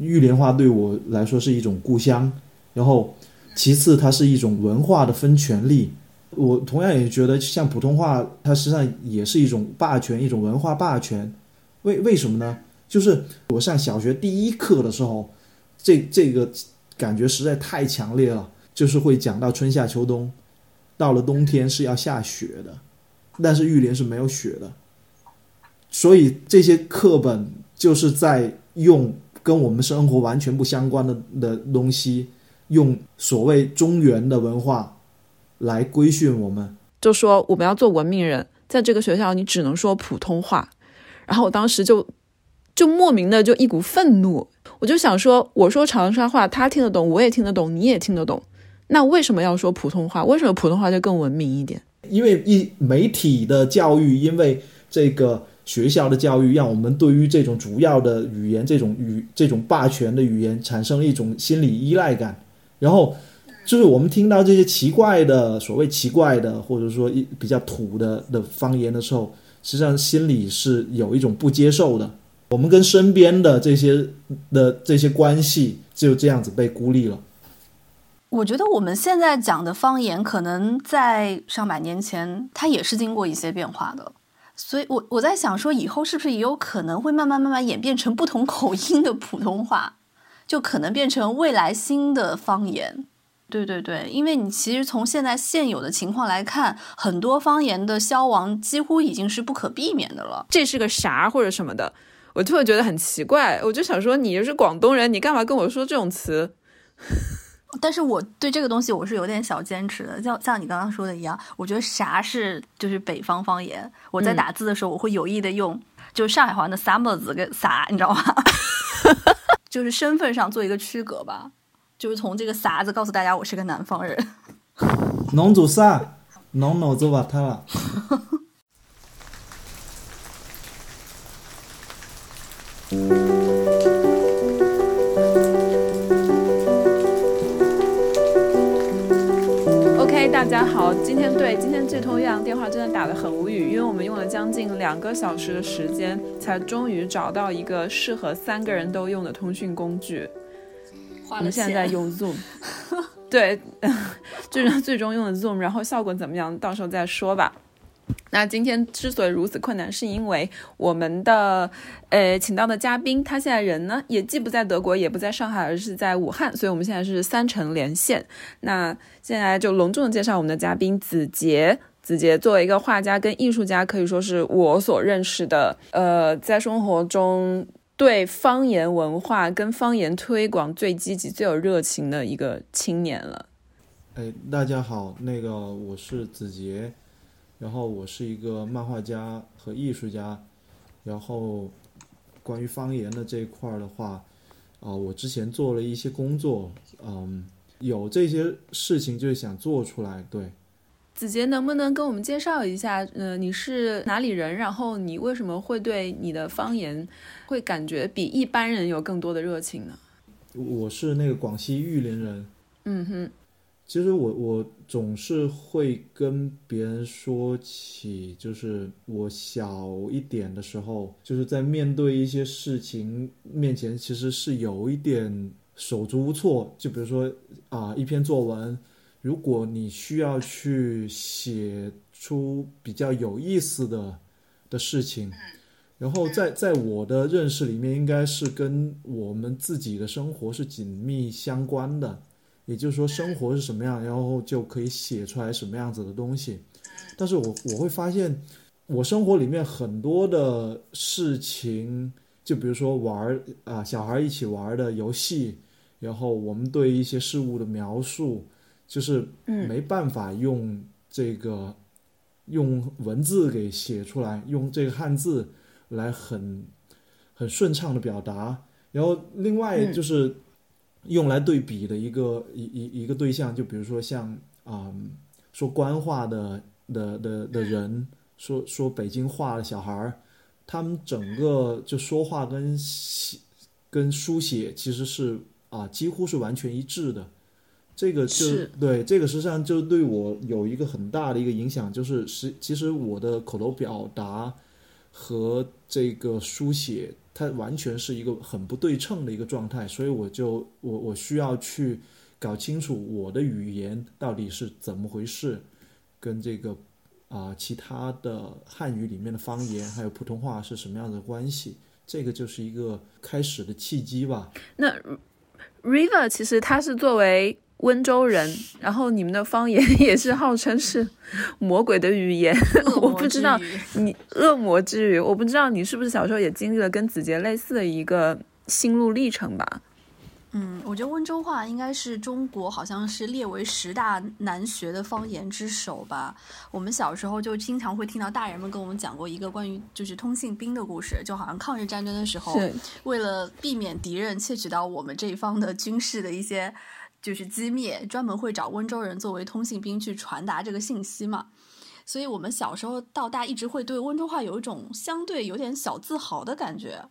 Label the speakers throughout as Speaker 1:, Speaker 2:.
Speaker 1: 玉莲花对我来说是一种故乡，然后其次它是一种文化的分权利。我同样也觉得，像普通话，它实际上也是一种霸权，一种文化霸权。为为什么呢？就是我上小学第一课的时候，这这个感觉实在太强烈了。就是会讲到春夏秋冬，到了冬天是要下雪的，但是玉莲是没有雪的，所以这些课本就是在用跟我们生活完全不相关的的东西，用所谓中原的文化来规训我们，
Speaker 2: 就说我们要做文明人，在这个学校你只能说普通话，然后我当时就就莫名的就一股愤怒，我就想说，我说长沙话他听得懂，我也听得懂，你也听得懂。那为什么要说普通话？为什么普通话就更文明一点？
Speaker 1: 因为一媒体的教育，因为这个学校的教育，让我们对于这种主要的语言、这种语、这种霸权的语言产生了一种心理依赖感。然后，就是我们听到这些奇怪的、所谓奇怪的，或者说一比较土的的方言的时候，实际上心里是有一种不接受的。我们跟身边的这些的这些关系就这样子被孤立了。
Speaker 3: 我觉得我们现在讲的方言，可能在上百年前，它也是经过一些变化的。所以，我我在想说，以后是不是也有可能会慢慢慢慢演变成不同口音的普通话，就可能变成未来新的方言。对对对，因为你其实从现在现有的情况来看，很多方言的消亡几乎已经是不可避免的了。
Speaker 2: 这是个啥或者什么的，我就会觉得很奇怪。我就想说，你又是广东人，你干嘛跟我说这种词？
Speaker 3: 但是我对这个东西我是有点小坚持的，像像你刚刚说的一样，我觉得啥是就是北方方言。我在打字的时候，我会有意的用就是上海话的“啥么子”跟“啥”，你知道吗？就是身份上做一个区隔吧，就是从这个“啥”字告诉大家我是个南方人。
Speaker 1: 侬做啥？侬脑子瓦特了。
Speaker 2: 大家好，今天对今天这通岳阳电话真的打得很无语，因为我们用了将近两个小时的时间，才终于找到一个适合三个人都用的通讯工具。我们现在在用 Zoom，对，就是最终用的 Zoom，然后效果怎么样，到时候再说吧。那今天之所以如此困难，是因为我们的呃请到的嘉宾，他现在人呢也既不在德国，也不在上海，而是在武汉，所以我们现在是三城连线。那现在就隆重的介绍我们的嘉宾子杰。子杰作为一个画家跟艺术家，可以说是我所认识的，呃，在生活中对方言文化跟方言推广最积极、最有热情的一个青年了。
Speaker 1: 哎，大家好，那个我是子杰。然后我是一个漫画家和艺术家，然后关于方言的这一块儿的话，啊，我之前做了一些工作，嗯，有这些事情就是想做出来。对，
Speaker 2: 子杰能不能跟我们介绍一下，呃，你是哪里人？然后你为什么会对你的方言会感觉比一般人有更多的热情呢？
Speaker 1: 我是那个广西玉林人。
Speaker 2: 嗯哼。
Speaker 1: 其实我我总是会跟别人说起，就是我小一点的时候，就是在面对一些事情面前，其实是有一点手足无措。就比如说啊，一篇作文，如果你需要去写出比较有意思的的事情，然后在在我的认识里面，应该是跟我们自己的生活是紧密相关的。也就是说，生活是什么样，然后就可以写出来什么样子的东西。但是我我会发现，我生活里面很多的事情，就比如说玩啊，小孩一起玩的游戏，然后我们对一些事物的描述，就是没办法用这个用文字给写出来，用这个汉字来很很顺畅的表达。然后另外就是。用来对比的一个一一一个对象，就比如说像啊说官话的的的的人，说说北京话的小孩儿，他们整个就说话跟写跟书写其实是啊几乎是完全一致的。这个就对这个实际上就对我有一个很大的一个影响，就是实其实我的口头表达和这个书写，它完全是一个很不对称的一个状态，所以我就我我需要去搞清楚我的语言到底是怎么回事，跟这个啊、其他的汉语里面的方言还有普通话是什么样的关系，这个就是一个开始的契机吧。
Speaker 2: 那 River 其实它是作为温州人，然后你们的方言 也是号称是魔鬼的语言，我不知道你恶魔之语，我不知道你是不是小时候也经历了跟子杰类似的一个心路历程吧？
Speaker 3: 嗯，我觉得温州话应该是中国好像是列为十大难学的方言之首吧。我们小时候就经常会听到大人们跟我们讲过一个关于就是通信兵的故事，就好像抗日战争的时候，为了避免敌人窃取到我们这一方的军事的一些就是机密，专门会找温州人作为通信兵去传达这个信息嘛。所以我们小时候到大一直会对温州话有一种相对有点小自豪的感觉。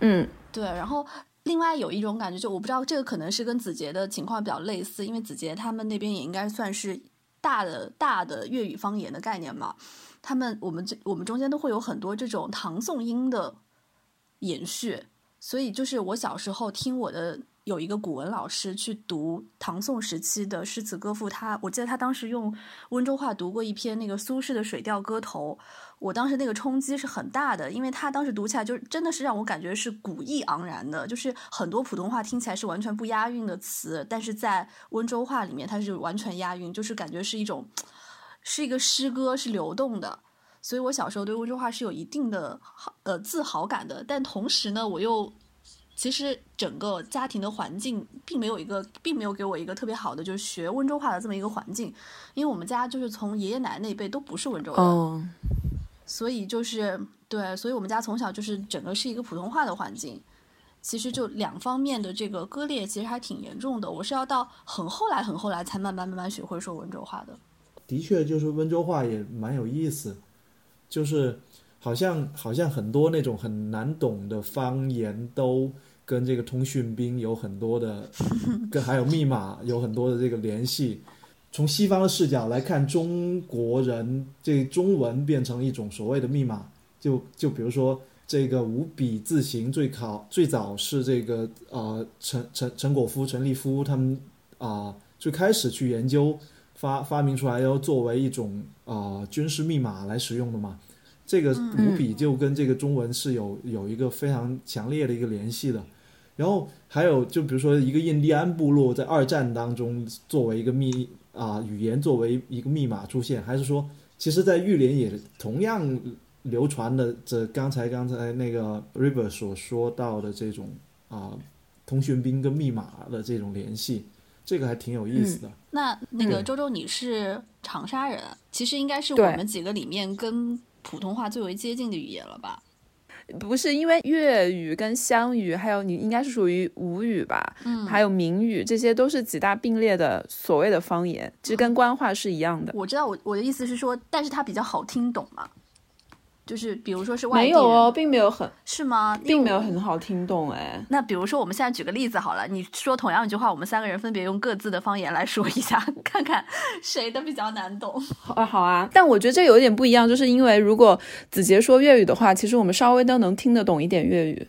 Speaker 2: 嗯，
Speaker 3: 对，然后另外有一种感觉，就我不知道这个可能是跟子杰的情况比较类似，因为子杰他们那边也应该算是大的大的粤语方言的概念嘛。他们我们这我们中间都会有很多这种唐宋音的延续，所以就是我小时候听我的有一个古文老师去读唐宋时期的诗词歌赋，他我记得他当时用温州话读过一篇那个苏轼的《水调歌头》，我当时那个冲击是很大的，因为他当时读起来就真的是让我感觉是古意盎然的，就是很多普通话听起来是完全不押韵的词，但是在温州话里面它是完全押韵，就是感觉是一种是一个诗歌，是流动的。所以我小时候对温州话是有一定的好呃自豪感的，但同时呢，我又其实整个家庭的环境并没有一个，并没有给我一个特别好的就是学温州话的这么一个环境，因为我们家就是从爷爷奶奶那一辈都不是温州人，
Speaker 2: 哦，
Speaker 3: 所以就是对，所以我们家从小就是整个是一个普通话的环境。其实就两方面的这个割裂，其实还挺严重的。我是要到很后来、很后来才慢慢慢慢学会说温州话的。
Speaker 1: 的确，就是温州话也蛮有意思，就是好像好像很多那种很难懂的方言都跟这个通讯兵有很多的，跟还有密码有很多的这个联系。从西方的视角来看，中国人这中文变成一种所谓的密码，就就比如说这个五笔字形最考最早是这个呃陈陈陈果夫、陈立夫他们啊、最开始去研究发发明出来，要作为一种啊、军事密码来使用的嘛。这个五笔就跟这个中文是有有一个非常强烈的一个联系的。然后还有就比如说一个印第安部落在二战当中作为一个密啊、语言作为一个密码出现，还是说其实在玉林也同样流传的这刚才刚才那个 River 所说到的这种啊、通讯兵跟密码的这种联系，这个还挺有意思的。
Speaker 3: 那那个
Speaker 1: 嗯
Speaker 3: 周周，你是长沙人，其实应该是我们几个里面跟普通话最为接近的语言了吧？
Speaker 2: 不是因为粤语跟湘语，还有你应该是属于吴语吧，
Speaker 3: 嗯
Speaker 2: 还有闽语，这些都是几大并列的所谓的方言，其实跟官话是一样的。
Speaker 3: 我知道我我的意思是说，但是它比较好听懂嘛，就是比如说是外地，
Speaker 2: 没有哦，并没有很，
Speaker 3: 是吗？
Speaker 2: 并没有很好听懂哎。
Speaker 3: 那比如说，我们现在举个例子好了，你说同样一句话，我们三个人分别用各自的方言来说一下，看看谁的比较难懂。
Speaker 2: 好啊，好啊，但我觉得这有点不一样，就是因为如果子杰说粤语的话，其实我们稍微都能听得懂一点粤语。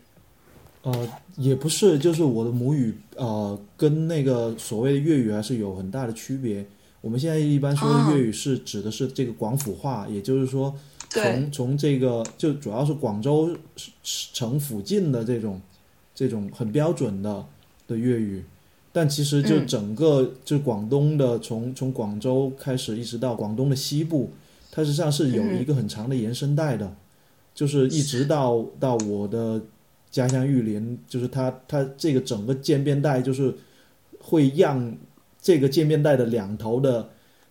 Speaker 1: 呃，也不是，就是我的母语呃跟那个所谓的粤语还是有很大的区别。我们现在一般说的粤语是指的是这个广府话，也就是说
Speaker 2: 对
Speaker 1: 从从这个就主要是广州城附近的这种这种很标准的的粤语，但其实就
Speaker 2: 嗯。
Speaker 1: 整个就广东的从从广州开始一直到广东的西部，它实际上是有一个很长的延伸带的，就是一直到到我的家乡玉林，就是它它这个整个渐变带就是会让这个渐变带的两头的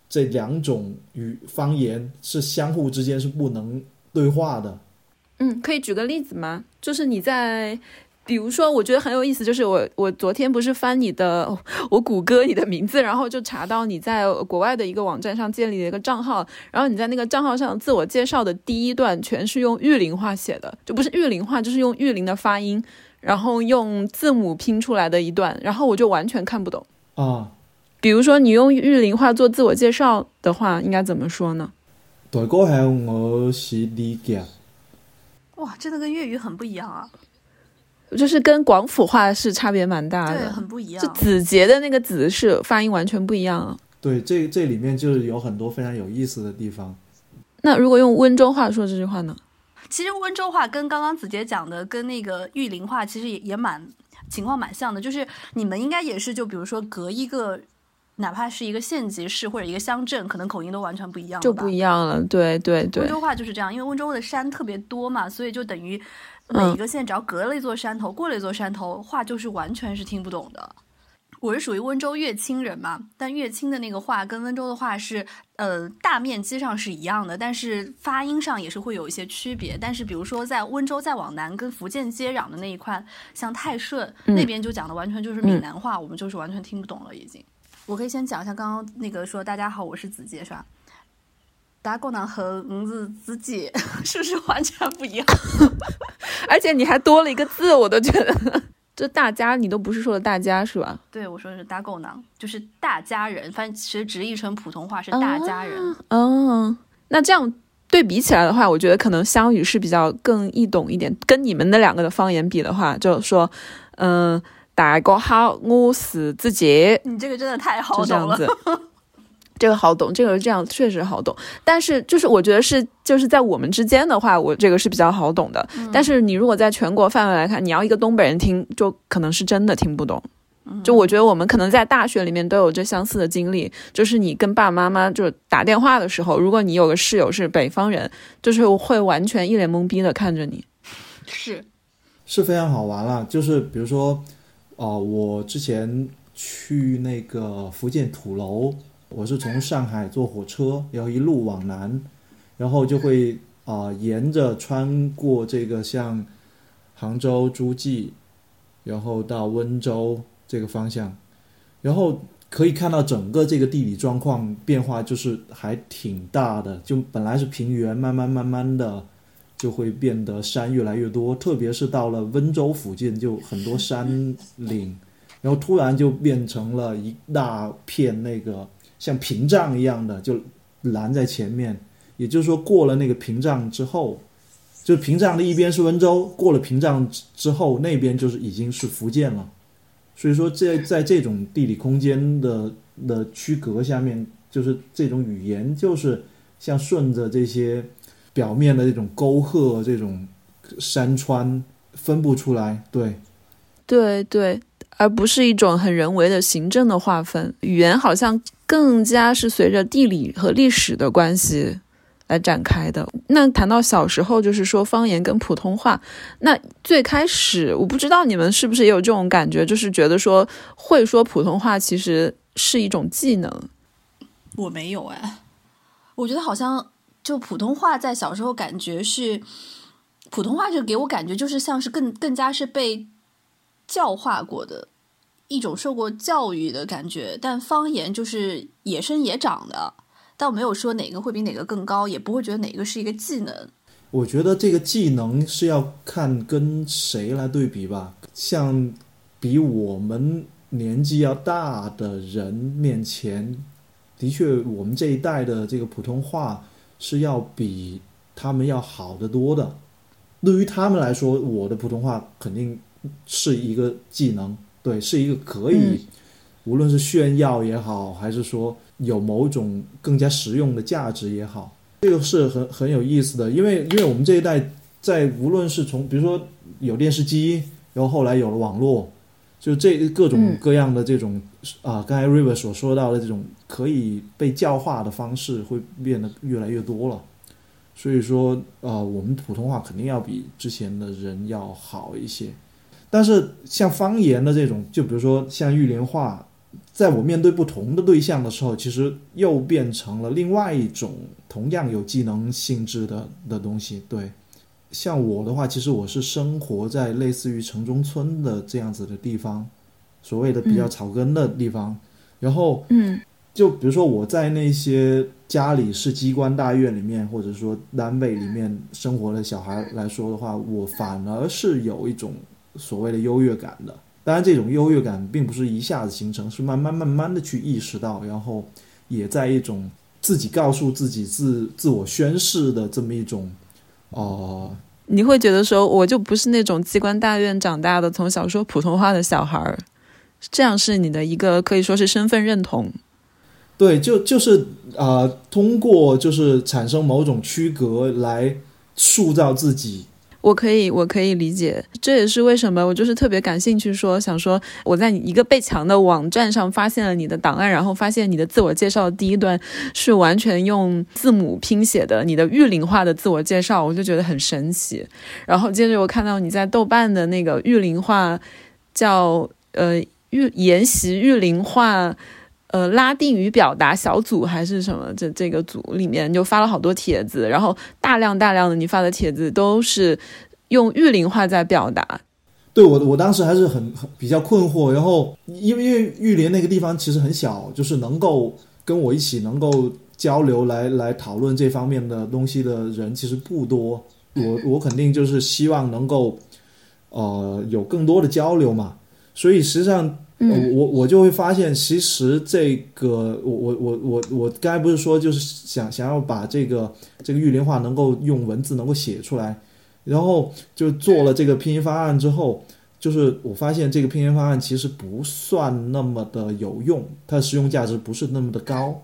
Speaker 1: 这两种语方言是相互之间是不能对话的。
Speaker 2: 嗯，可以举个例子吗？就是你在，比如说，我觉得很有意思，就是我我昨天不是翻你的，我谷歌你的名字，然后就查到你在国外的一个网站上建立了一个账号，然后你在那个账号上自我介绍的第一段全是用玉林话写的，就不是玉林话，就是用玉林的发音，然后用字母拼出来的一段，然后我就完全看不懂。
Speaker 1: 啊，
Speaker 2: 比如说你用玉林话做自我介绍的话，应该怎么说呢？
Speaker 1: 大哥好，我是李杰，
Speaker 3: 哇，真的跟粤语很不一样啊！
Speaker 2: 就是跟广府话是差别蛮大
Speaker 3: 对，
Speaker 2: 的。
Speaker 3: 很不一样。
Speaker 2: 就子杰的那个子是发音完全不一样啊。
Speaker 1: 对，这这里面就是有很多非常有意思的地方。
Speaker 2: 那如果用温州话说这句话呢？
Speaker 3: 其实温州话跟刚刚子杰讲的，跟那个玉林话其实也也蛮情况蛮像的，就是你们应该也是，就比如说隔一个，哪怕是一个县级市或者一个乡镇，可能口音都完全不一样吧，
Speaker 2: 就不一样了。对对对温，
Speaker 3: 州话就是这样，因为温州的山特别多嘛，所以就等于
Speaker 2: 嗯
Speaker 3: 每一个县只要隔了一座山头，过了一座山头，话就是完全是听不懂的。我是属于温州乐清人嘛，但乐清的那个话跟温州的话是，呃，大面积上是一样的，但是发音上也是会有一些区别。但是比如说在温州再往南跟福建接壤的那一块，像泰顺、
Speaker 2: 嗯
Speaker 3: 那边就讲的完全就是闽南话，我们就是完全听不懂了已经。我可以先讲一下刚刚那个说大家好，我是子杰是吧？打狗男和嗯子子姐 是不是完全不一样？
Speaker 2: 而且你还多了一个字，我都觉得，这大家你都不是说的大家是吧？
Speaker 3: 对，我说的是打狗囊，就是大家人，反正其实直译成普通话是大家人。
Speaker 2: 嗯，那这样对比起来的话，我觉得可能湘语是比较更易懂一点。跟你们那两个的方言比的话，就说，嗯、大家好，我是子杰，
Speaker 3: 你这个真的太好懂了。
Speaker 2: 这样子。这个好懂，这个这样确实好懂，但是就是我觉得是就是在我们之间的话，我这个是比较好懂的。
Speaker 3: 嗯
Speaker 2: 但是你如果在全国范围来看，你要一个东北人听，就可能是真的听不懂。
Speaker 3: 嗯
Speaker 2: 就我觉得我们可能在大学里面都有这相似的经历，就是你跟爸爸妈妈就打电话的时候，如果你有个室友是北方人，就是会完全一脸懵逼的看着你。
Speaker 3: 是，
Speaker 1: 是非常好玩了。就是比如说，啊、我之前去那个福建土楼，我是从上海坐火车，然后一路往南，然后就会啊、沿着穿过这个像杭州、诸暨，然后到温州这个方向，然后可以看到整个这个地理状况变化就是还挺大的，就本来是平原，慢慢慢慢的。就会变得山越来越多，特别是到了温州附近，就很多山岭，然后突然就变成了一大片那个像屏障一样的，就拦在前面。也就是说，过了那个屏障之后，就是屏障的一边是温州，过了屏障之之后，那边就是已经是福建了。所以说在，在这种地理空间的的区隔下面，就是这种语言，就是像顺着这些。表面的这种沟壑、这种山川分不出来，对，
Speaker 2: 对对，而不是一种很人为的行政的划分。语言好像更加是随着地理和历史的关系来展开的。那谈到小时候，就是说方言跟普通话，那最开始我不知道你们是不是也有这种感觉，就是觉得说会说普通话其实是一种技能。
Speaker 3: 我没有哎，我觉得好像就普通话在小时候感觉是普通话，就给我感觉就是像是更更加是被教化过的一种受过教育的感觉，但方言就是野生野长的，但我没有说哪个会比哪个更高，也不会觉得哪个是一个技能。
Speaker 1: 我觉得这个技能是要看跟谁来对比吧。像比我们年纪要大的人面前，的确，我们这一代的这个普通话是要比他们要好得多的。对于他们来说，我的普通话肯定是一个技能，对，是一个可以，
Speaker 2: 嗯
Speaker 1: 无论是炫耀也好，还是说有某种更加实用的价值也好，这个是很很有意思的。因为因为我们这一代在无论是从比如说有电视机，然后后来有了网络，就这各种
Speaker 2: 嗯
Speaker 1: 各样的这种啊、刚才 River 所说到的这种可以被教化的方式会变得越来越多了。所以说，呃，我们普通话肯定要比之前的人要好一些。但是像方言的这种，就比如说像玉林话，在我面对不同的对象的时候，其实又变成了另外一种同样有技能性质的的东西。对，像我的话，其实我是生活在类似于城中村的这样子的地方，所谓的比较草根的地方。然后
Speaker 2: 嗯
Speaker 1: 就比如说我在那些家里是机关大院里面，或者说单位里面生活的小孩来说的话，我反而是有一种所谓的优越感的。当然，这种优越感并不是一下子形成，是慢慢慢慢的去意识到，然后也在一种自己告诉自己自自我宣誓的这么一种，呃，
Speaker 2: 你会觉得说，我就不是那种机关大院长大的，从小说普通话的小孩儿，这样是你的一个可以说是身份认同。
Speaker 1: 对，就就是啊、通过就是产生某种区隔来塑造自己。
Speaker 2: 我可以，我可以理解，这也是为什么我就是特别感兴趣说，想说我在一个被强的网站上发现了你的档案，然后发现你的自我介绍第一段是完全用字母拼写的，你的玉林话的自我介绍，我就觉得很神奇。然后接着我看到你在豆瓣的那个玉林话叫呃玉研习玉林话。呃，拉丁语表达小组还是什么？这这个组里面就发了好多帖子，然后大量大量的你发的帖子都是用玉林话在表达。
Speaker 1: 对我，我当时还是很很比较困惑。然后，因为因为玉林那个地方其实很小，就是能够跟我一起能够交流来来讨论这方面的东西的人其实不多。我我肯定就是希望能够呃有更多的交流嘛。所以实际上。呃我我就会发现，其实这个我我我我我刚才不是说就是想想要把这个这个玉林话能够用文字能够写出来，然后就做了这个拼音方案之后，就是我发现这个拼音方案其实不算那么的有用，它的实用价值不是那么的高，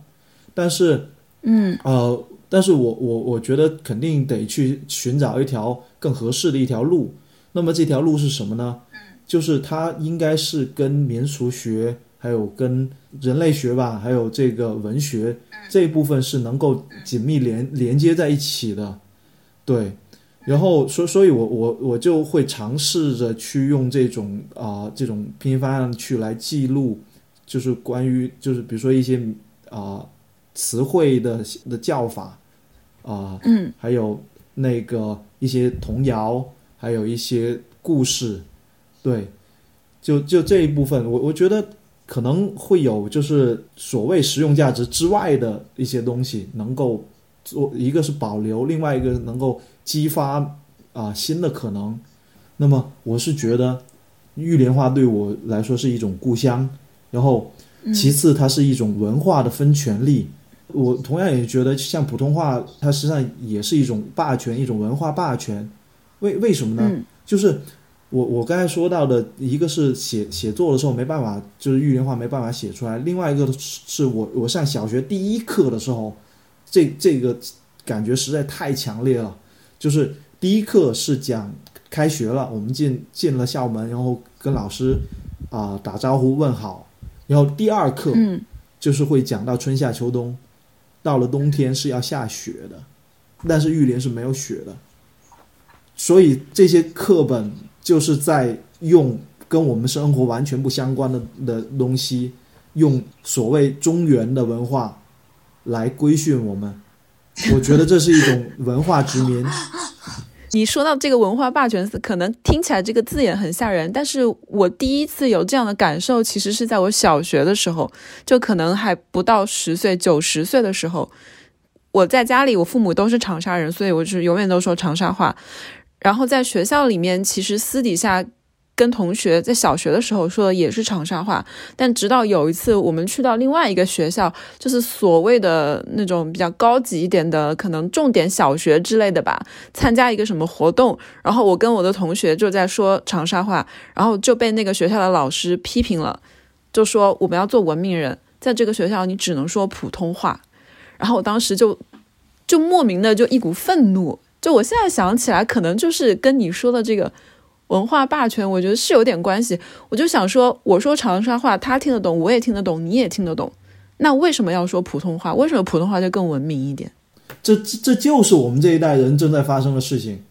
Speaker 1: 但是
Speaker 2: 嗯。
Speaker 1: 呃，但是我我我觉得肯定得去寻找一条更合适的一条路，那么这条路是什么呢？就是它应该是跟民俗学，还有跟人类学吧，还有这个文学这一部分是能够紧密连连接在一起的，对。然后所所以我我我就会尝试着去用这种啊、这种拼音方案去来记录，就是关于就是比如说一些啊、词汇的的叫法啊、
Speaker 2: 嗯。
Speaker 1: 还有那个一些童谣，还有一些故事，对，就就这一部分，我我觉得可能会有就是所谓实用价值之外的一些东西能够做，一个是保留，另外一个能够激发啊、新的可能。那么我是觉得玉莲花对我来说是一种故乡，然后其次它是一种文化的分权利。我同样也觉得，像普通话，它实际上也是一种霸权，一种文化霸权。为为什么呢？
Speaker 2: 嗯
Speaker 1: 就是我我刚才说到的，一个是写写作的时候没办法，就是玉莲话没办法写出来；另外一个是我我上小学第一课的时候，这这个感觉实在太强烈了。就是第一课是讲开学了，我们进进了校门，然后跟老师啊、打招呼问好，然后第二课
Speaker 2: 嗯
Speaker 1: 就是会讲到春夏秋冬，到了冬天是要下雪的，但是玉莲是没有雪的，所以这些课本就是在用跟我们生活完全不相关的的东西，用所谓中原的文化来规训我们。我觉得这是一种文化殖民。
Speaker 2: 你说到这个文化霸权，可能听起来这个字眼很吓人，但是我第一次有这样的感受，其实是在我小学的时候，就可能还不到十岁、九十岁的时候，我在家里，我父母都是长沙人，所以我是永远都说长沙话。然后在学校里面，其实私底下跟同学在小学的时候说的也是长沙话，但直到有一次我们去到另外一个学校，就是所谓的那种比较高级一点的，可能重点小学之类的吧，参加一个什么活动，然后我跟我的同学就在说长沙话，然后就被那个学校的老师批评了，就说我们要做文明人，在这个学校你只能说普通话，然后我当时就就莫名的就一股愤怒，就我现在想起来，可能就是跟你说的这个。文化霸权，我觉得是有点关系。我就想说，我说长沙话，他听得懂，我也听得懂，你也听得懂，那为什么要说普通话？为什么普通话就更文明一点？
Speaker 1: 这这这就是我们这一代人正在发生的事情，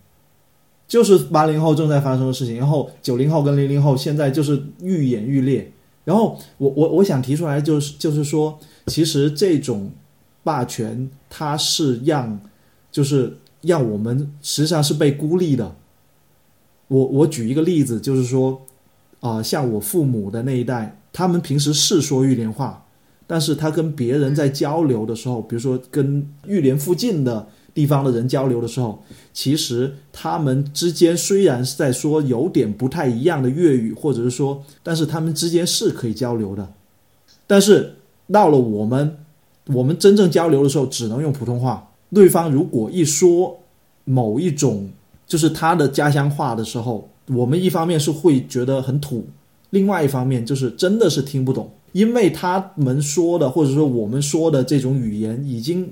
Speaker 1: 就是八零后正在发生的事情。然后九零后跟零零后现在就是愈演愈烈。然后我我我想提出来就是就是说，其实这种霸权它是让就是让我们实际上是被孤立的。我我举一个例子，就是说，啊、像我父母的那一代，他们平时是说玉莲话，但是他跟别人在交流的时候，比如说跟玉莲附近的地方的人交流的时候，其实他们之间虽然是在说有点不太一样的粤语，或者是说，但是他们之间是可以交流的。但是到了我们，我们真正交流的时候，只能用普通话。对方如果一说某一种就是他的家乡话的时候，我们一方面是会觉得很土，另外一方面就是真的是听不懂，因为他们说的或者说我们说的这种语言已经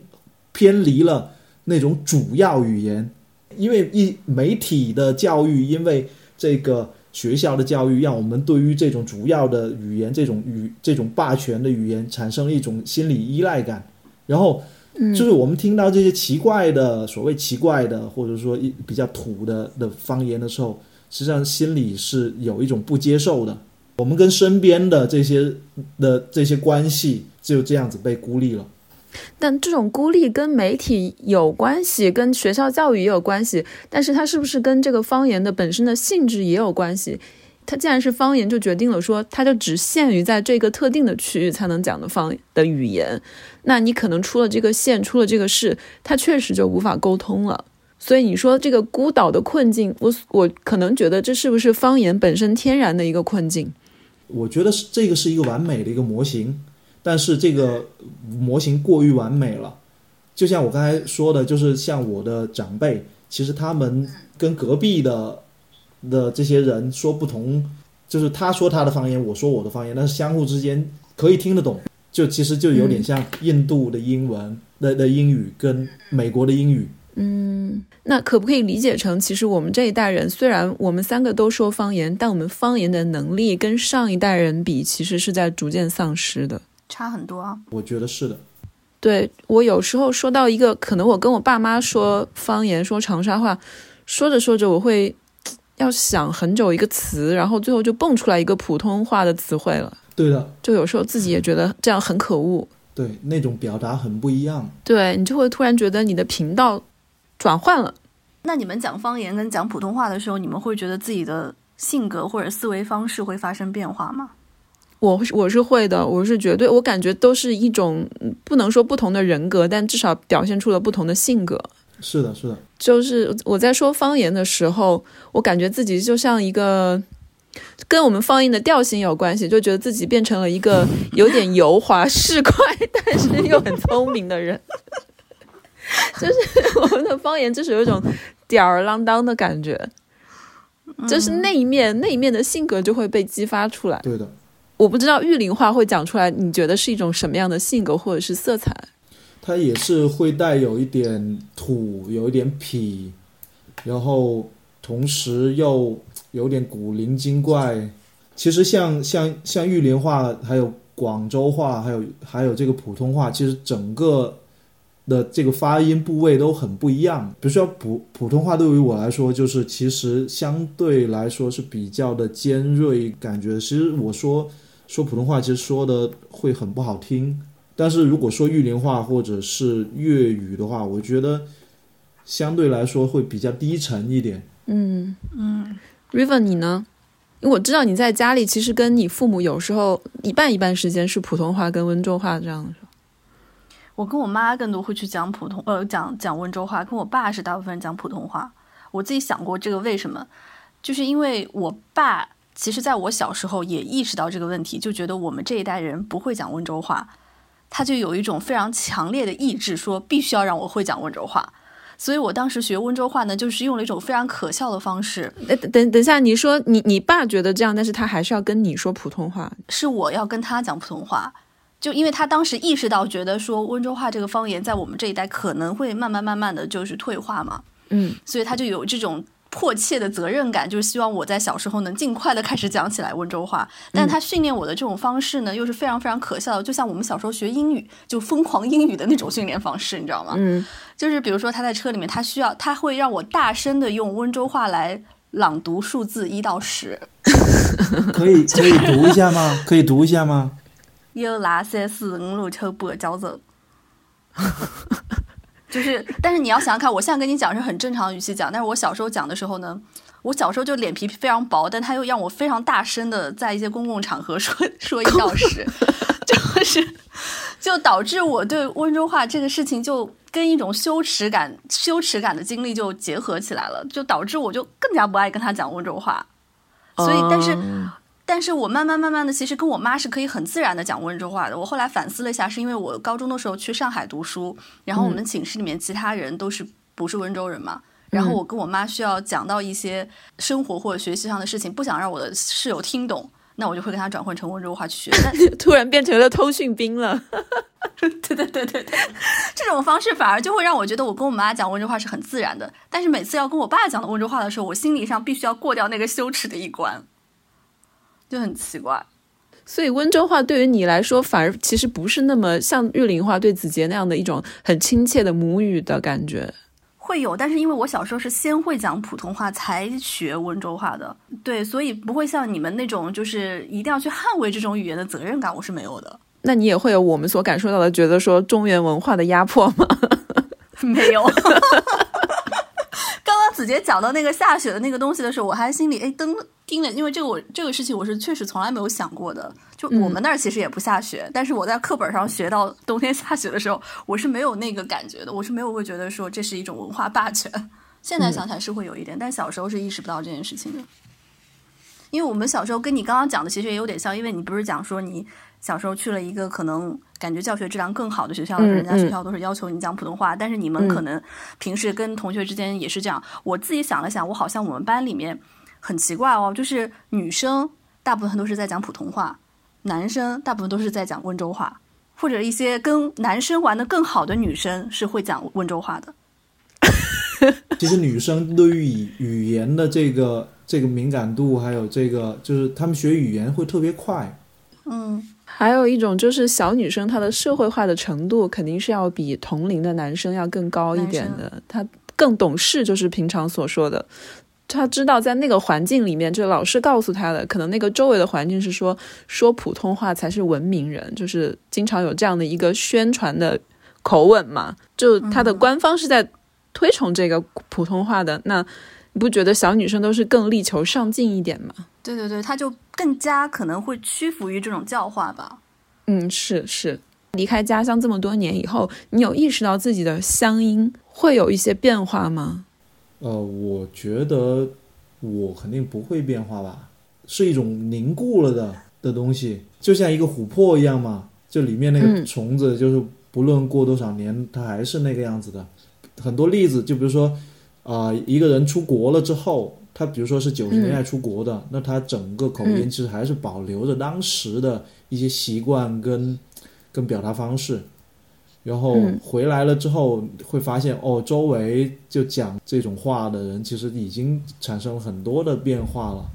Speaker 1: 偏离了那种主要语言，因为一媒体的教育，因为这个学校的教育，让我们对于这种主要的语言、这种语、这种霸权的语言产生了一种心理依赖感，然后。就是我们听到这些奇怪的所谓奇怪的，或者说一比较土的的方言的时候，实际上心里是有一种不接受的。我们跟身边的这些的这些关系就这样子被孤立了。
Speaker 2: 但这种孤立跟媒体有关系，跟学校教育也有关系，但是它是不是跟这个方言的本身的性质也有关系？它既然是方言，就决定了说，它就只限于在这个特定的区域才能讲的方的语言。那你可能出了这个县，出了这个市，它确实就无法沟通了。所以你说这个孤岛的困境，我我可能觉得这是不是方言本身天然的一个困境？
Speaker 1: 我觉得是这个是一个完美的一个模型，但是这个模型过于完美了。就像我刚才说的，就是像我的长辈，其实他们跟隔壁的。的这些人说不同，就是他说他的方言，我说我的方言，但是相互之间可以听得懂，就其实就有点像印度的英文的的英语跟美国的英语。
Speaker 2: 嗯，那可不可以理解成，其实我们这一代人虽然我们三个都说方言，但我们方言的能力跟上一代人比，其实是在逐渐丧失的，
Speaker 3: 差很多啊。
Speaker 1: 我觉得是的。
Speaker 2: 对我有时候说到一个，可能我跟我爸妈说方言，说长沙话，说着说着我会。要想很久一个词，然后最后就蹦出来一个普通话的词汇了。
Speaker 1: 对的，
Speaker 2: 就有时候自己也觉得这样很可恶。
Speaker 1: 对，那种表达很不一样。
Speaker 2: 对你就会突然觉得你的频道转换了。
Speaker 3: 那你们讲方言跟讲普通话的时候，你们会觉得自己的性格或者思维方式会发生变化吗？
Speaker 2: 我我是会的，我是绝对，我感觉都是一种不能说不同的人格，但至少表现出了不同的性格。
Speaker 1: 是的，是的，
Speaker 2: 就是我在说方言的时候，我感觉自己就像一个跟我们方言的调性有关系，就觉得自己变成了一个有点油滑市侩，但是又很聪明的人。就是我们的方言，就是有一种吊儿郎当的感觉，就是那一面那一面的性格就会被激发出来。
Speaker 1: 对的，
Speaker 2: 我不知道玉林话会讲出来，你觉得是一种什么样的性格或者是色彩？
Speaker 1: 它也是会带有一点土，有一点痞，然后同时又有点古灵精怪。其实像像像玉林话，还有广州话，还有还有这个普通话，其实整个的这个发音部位都很不一样。比如说普普通话对于我来说，就是其实相对来说是比较的尖锐，感觉其实我说说普通话，其实说的会很不好听。但是如果说玉林话或者是粤语的话，我觉得相对来说会比较低沉一点。
Speaker 2: 嗯嗯，River 你呢？因为我知道你在家里其实跟你父母有时候一半一半时间是普通话跟温州话这样的。
Speaker 3: 我跟我妈更多会去讲普通，呃，讲讲温州话，跟我爸是大部分讲普通话。我自己想过这个为什么，就是因为我爸其实在我小时候也意识到这个问题，就觉得我们这一代人不会讲温州话。他就有一种非常强烈的意志，说必须要让我会讲温州话，所以我当时学温州话呢，就是用了一种非常可笑的方式。
Speaker 2: 等等等下，你说你你爸觉得这样，但是他还是要跟你说普通话，
Speaker 3: 是我要跟他讲普通话，就因为他当时意识到，觉得说温州话这个方言在我们这一代可能会慢慢慢慢的就是退化嘛，
Speaker 2: 嗯，
Speaker 3: 所以他就有这种。迫切的责任感，就是希望我在小时候能尽快的开始讲起来温州话。但他训练我的这种方式呢，又是非常非常可笑的，就像我们小时候学英语就疯狂英语的那种训练方式，你知道吗？
Speaker 2: 嗯，
Speaker 3: 就是比如说他在车里面，他需要他会让我大声的用温州话来朗读数字一到十。
Speaker 1: 可以可以读一下吗？可以读一下吗？
Speaker 3: 一二三四五六七八九十。就是，但是你要想想看，我现在跟你讲是很正常的语气讲，但是我小时候讲的时候呢，我小时候就脸皮非常薄，但他又让我非常大声的在一些公共场合说说一到十，就是，就导致我对温州话这个事情就跟一种羞耻感、羞耻感的经历就结合起来了，就导致我就更加不爱跟他讲温州话，所以，但是。但是我慢慢慢慢的，其实跟我妈是可以很自然的讲温州话的。我后来反思了一下，是因为我高中的时候去上海读书，然后我们寝室里面其他人都是不是温州人嘛，然后我跟我妈需要讲到一些生活或者学习上的事情，不想让我的室友听懂，那我就会跟他转换成温州话去学。但
Speaker 2: 突然变成了通讯兵了。
Speaker 3: 对对对对对，这种方式反而就会让我觉得我跟我妈讲温州话是很自然的，但是每次要跟我爸讲的温州话的时候，我心理上必须要过掉那个羞耻的一关，就很奇怪。
Speaker 2: 所以温州话对于你来说，反而其实不是那么像玉林话对子杰那样的一种很亲切的母语的感觉。
Speaker 3: 会有，但是因为我小时候是先会讲普通话才学温州话的，对，所以不会像你们那种就是一定要去捍卫这种语言的责任感，我是没有的。
Speaker 2: 那你也会有我们所感受到的，觉得说中原文化的压迫吗？
Speaker 3: 没有。子杰讲到那个下雪的那个东西的时候，我还心里哎噔。听了，因为这个我这个事情我是确实从来没有想过的。就我们那儿其实也不下雪，但是我在课本上学到冬天下雪的时候，我是没有那个感觉的，我是没有会觉得说这是一种文化霸权。现在想起来是会有一点，但小时候是意识不到这件事情的。因为我们小时候跟你刚刚讲的其实也有点像，因为你不是讲说你小时候去了一个可能感觉教学质量更好的学校，人家学校都是要求你讲普通话，但是你们可能平时跟同学之间也是这样。我自己想了想，我好像我们班里面。很奇怪哦，就是女生大部分都是在讲普通话，男生大部分都是在讲温州话，或者一些跟男生玩的更好的女生是会讲温州话的。
Speaker 1: 其实女生对于语言的这个这个敏感度，还有这个就是他们学语言会特别快。
Speaker 3: 嗯，
Speaker 2: 还有一种就是小女生她的社会化的程度肯定是要比同龄的男生要更高一点的，她更懂事，就是平常所说的。他知道在那个环境里面，就老师告诉他的，可能那个周围的环境是说说普通话才是文明人，就是经常有这样的一个宣传的口吻嘛。就他的官方是在推崇这个普通话的，那你不觉得小女生都是更力求上进一点吗？
Speaker 3: 对对对，她就更加可能会屈服于这种教化吧。
Speaker 2: 嗯，是是。离开家乡这么多年以后，你有意识到自己的乡音会有一些变化吗？
Speaker 1: 呃，我觉得我肯定不会变化吧，是一种凝固了的的东西，就像一个琥珀一样嘛，就里面那个虫子，就是不论过多少年，它还是那个样子的。很多例子，就比如说，啊，一个人出国了之后，他比如说是九十年代出国的，那他整个口音其实还是保留着当时的一些习惯跟跟表达方式。然后回来了之后，会发现哦，周围就讲这种话的人，其实已经产生了很多的变化了。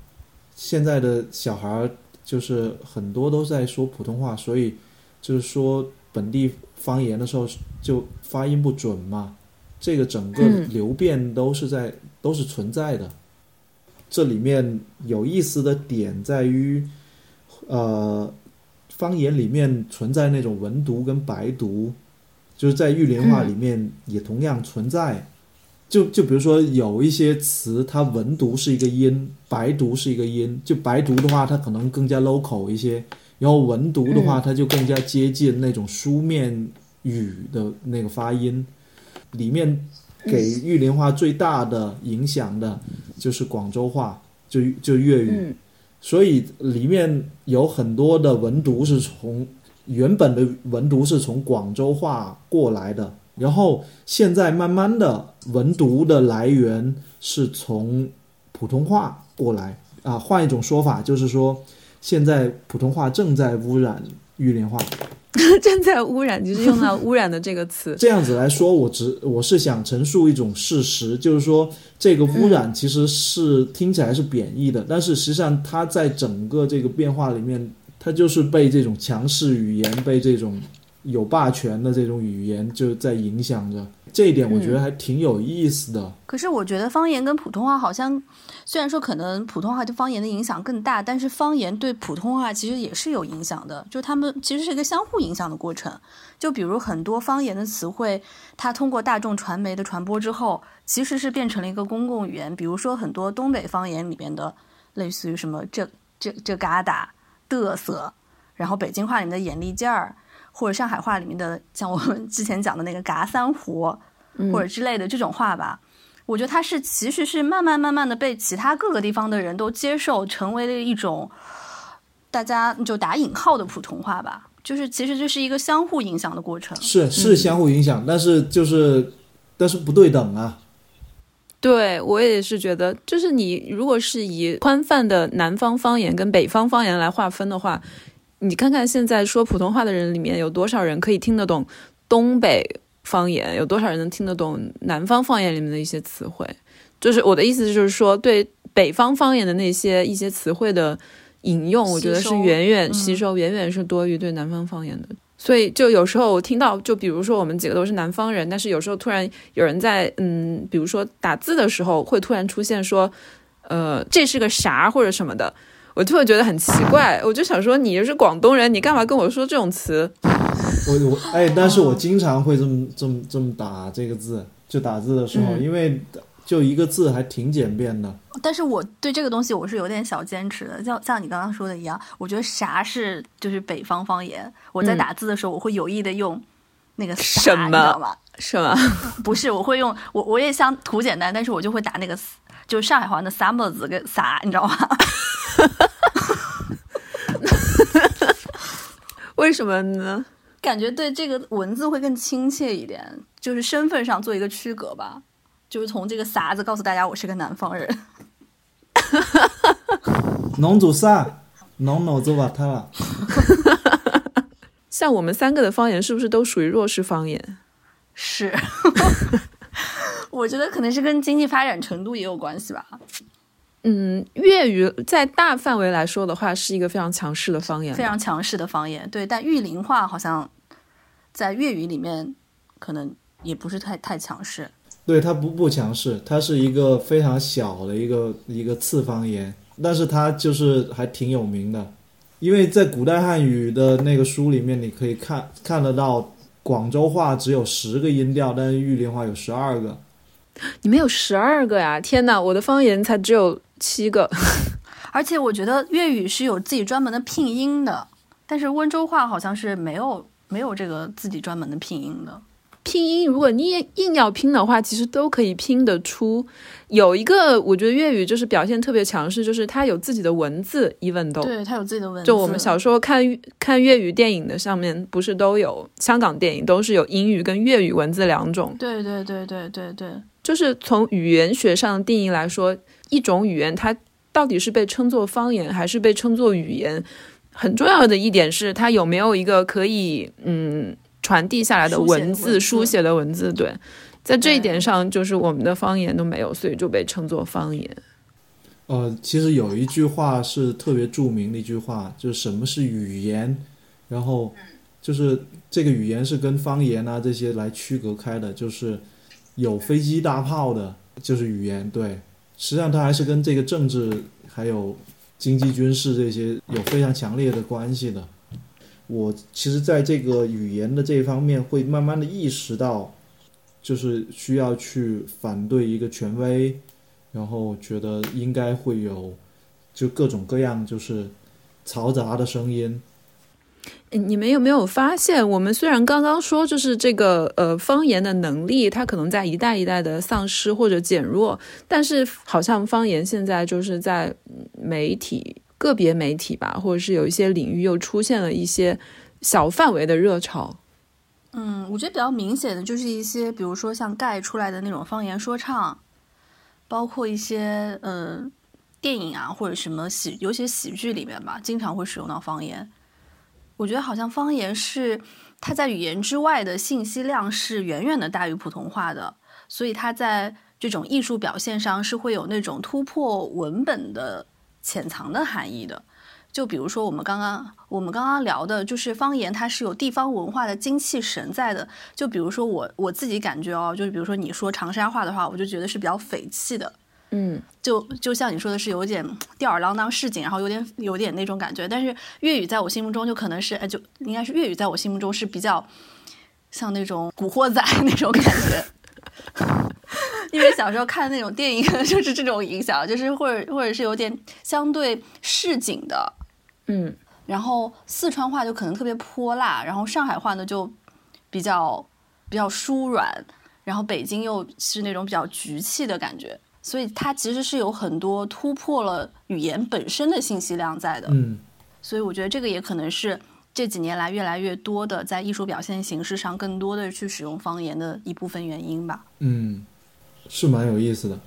Speaker 1: 现在的小孩儿就是很多都在说普通话，所以就是说本地方言的时候就发音不准嘛。这个整个流变都是在都是存在的。这里面有意思的点在于，呃，方言里面存在那种文读跟白读。就是在玉林话里面也同样存在，就就比如说有一些词，它文读是一个音，白读是一个音。就白读的话，它可能更加 local 一些；然后文读的话，它就更加接近那种书面语的那个发音。里面给玉林话最大的影响的就是广州话，就就粤语，所以里面有很多的文读是从。原本的文读是从广州话过来的，然后现在慢慢的文读的来源是从普通话过来啊。换一种说法就是说，现在普通话正在污染玉林话，
Speaker 2: 正在污染，就是用到污染的这个词。
Speaker 1: 这样子来说，我只我是想陈述一种事实，就是说这个污染其实是听起来是贬义的，但是实际上它在整个这个变化里面。它就是被这种强势语言、被这种有霸权的这种语言就在影响着，这一点我觉得还挺有意思的。
Speaker 3: 可是我觉得方言跟普通话好像，虽然说可能普通话对方言的影响更大，但是方言对普通话其实也是有影响的，就他们其实是一个相互影响的过程。就比如很多方言的词汇，它通过大众传媒的传播之后，其实是变成了一个公共语言。比如说很多东北方言里面的，类似于什么这这这嘎达。嘚瑟，然后北京话里面的眼力劲儿，或者上海话里面的像我们之前讲的那个嘎三胡，或者之类的这种话吧，我觉得它是其实是慢慢慢慢的被其他各个地方的人都接受，成为了一种大家就打引号的普通话吧，就是其实这是一个相互影响的过程，
Speaker 1: 是是相互影响，但是就是但是不对等啊。
Speaker 2: 对我也是觉得，就是你如果是以宽泛的南方方言跟北方方言来划分的话，你看看现在说普通话的人里面有多少人可以听得懂东北方言，有多少人能听得懂南方方言里面的一些词汇？就是我的意思就是说，对北方方言的那些一些词汇的引用，我觉得是远远吸收，远远是多于对南方方言的。所以，就有时候我听到，就比如说我们几个都是南方人，但是有时候突然有人在，嗯，比如说打字的时候，会突然出现说，呃，这是个啥或者什么的，我就会觉得很奇怪。我就想说，你是广东人，你干嘛跟我说这种词？
Speaker 1: 我我哎，但是我经常会这么这么这么打这个字，就打字的时候，因为。就一个字还挺简便的，
Speaker 3: 但是我对这个东西我是有点小坚持的，像像你刚刚说的一样，我觉得啥是就是北方方言，我在打字的时候我会有意的用那个
Speaker 2: 什么，
Speaker 3: 你知道吗？
Speaker 2: 是吗？
Speaker 3: 不是，我会用我我也想图简单，但是我就会打那个就是上海话的三个字跟啥，你知道吗？
Speaker 2: 为什么呢？
Speaker 3: 感觉对这个文字会更亲切一点，就是身份上做一个区隔吧。就是从这个“啥”字告诉大家，我是个南方人。
Speaker 1: 侬做啥？侬脑子瓦塌了。
Speaker 2: 像我们三个的方言，是不是都属于弱势方言？
Speaker 3: 是。我觉得可能是跟经济发展程度也有关系吧。
Speaker 2: 嗯，粤语在大范围来说的话，是一个非常强势的方言，
Speaker 3: 非常强势的方言。对，但玉林话好像在粤语里面可能也不是太太强势。
Speaker 1: 对它不不强势，它是一个非常小的一个一个次方言，但是它就是还挺有名的，因为在古代汉语的那个书里面，你可以看看得到广州话只有十个音调，但是玉林话有十二个。
Speaker 2: 你们有十二个呀？天呐，我的方言才只有七个。
Speaker 3: 而且我觉得粤语是有自己专门的拼音的，但是温州话好像是没有没有这个自己专门的拼音的。
Speaker 2: 拼音，如果你硬要拼的话，其实都可以拼得出。有一个，我觉得粤语就是表现特别强势，就是它有自己的文字，even 都
Speaker 3: 对它有自己的文字。
Speaker 2: 就我们小时候看看粤语电影的上面，不是都有香港电影都是有英语跟粤语文字两种。
Speaker 3: 对对对对对对，
Speaker 2: 就是从语言学上的定义来说，一种语言它到底是被称作方言还是被称作语言，很重要的一点是它有没有一个可以嗯。传递下来的文字，书写的文字，对，在这一点上，就是我们的方言都没有，所以就被称作方言。
Speaker 1: 呃，其实有一句话是特别著名的一句话，就是什么是语言，然后就是这个语言是跟方言啊这些来区隔开的，就是有飞机大炮的，就是语言。对，实际上它还是跟这个政治还有经济军事这些有非常强烈的关系的。我其实在这个语言的这一方面，会慢慢的意识到，就是需要去反对一个权威，然后觉得应该会有，就各种各样就是嘈杂的声音。
Speaker 2: 你们有没有发现，我们虽然刚刚说就是这个呃方言的能力，它可能在一代一代的丧失或者减弱，但是好像方言现在就是在媒体。个别媒体吧，或者是有一些领域又出现了一些小范围的热潮。
Speaker 3: 嗯，我觉得比较明显的就是一些，比如说像盖出来的那种方言说唱，包括一些呃电影啊或者什么喜，尤其喜剧里面吧，经常会使用到方言。我觉得好像方言是它在语言之外的信息量是远远的大于普通话的，所以它在这种艺术表现上是会有那种突破文本的。潜藏的含义的，就比如说我们刚刚我们刚刚聊的，就是方言它是有地方文化的精气神在的。就比如说我我自己感觉哦，就是比如说你说长沙话的话，我就觉得是比较匪气的，
Speaker 2: 嗯，
Speaker 3: 就就像你说的是有点吊儿郎当市井，然后有点有点那种感觉。但是粤语在我心目中就可能是，哎，就应该是粤语在我心目中是比较像那种古惑仔那种感觉。因为小时候看那种电影，可能就是这种影响，就是或者或者是有点相对市井的，
Speaker 2: 嗯，
Speaker 3: 然后四川话就可能特别泼辣，然后上海话呢就比较比较舒软，然后北京又是那种比较局气的感觉，所以它其实是有很多突破了语言本身的信息量在的，
Speaker 1: 嗯，
Speaker 3: 所以我觉得这个也可能是这几年来越来越多的在艺术表现形式上更多的去使用方言的一部分原因吧，
Speaker 1: 嗯。是蛮有意思的，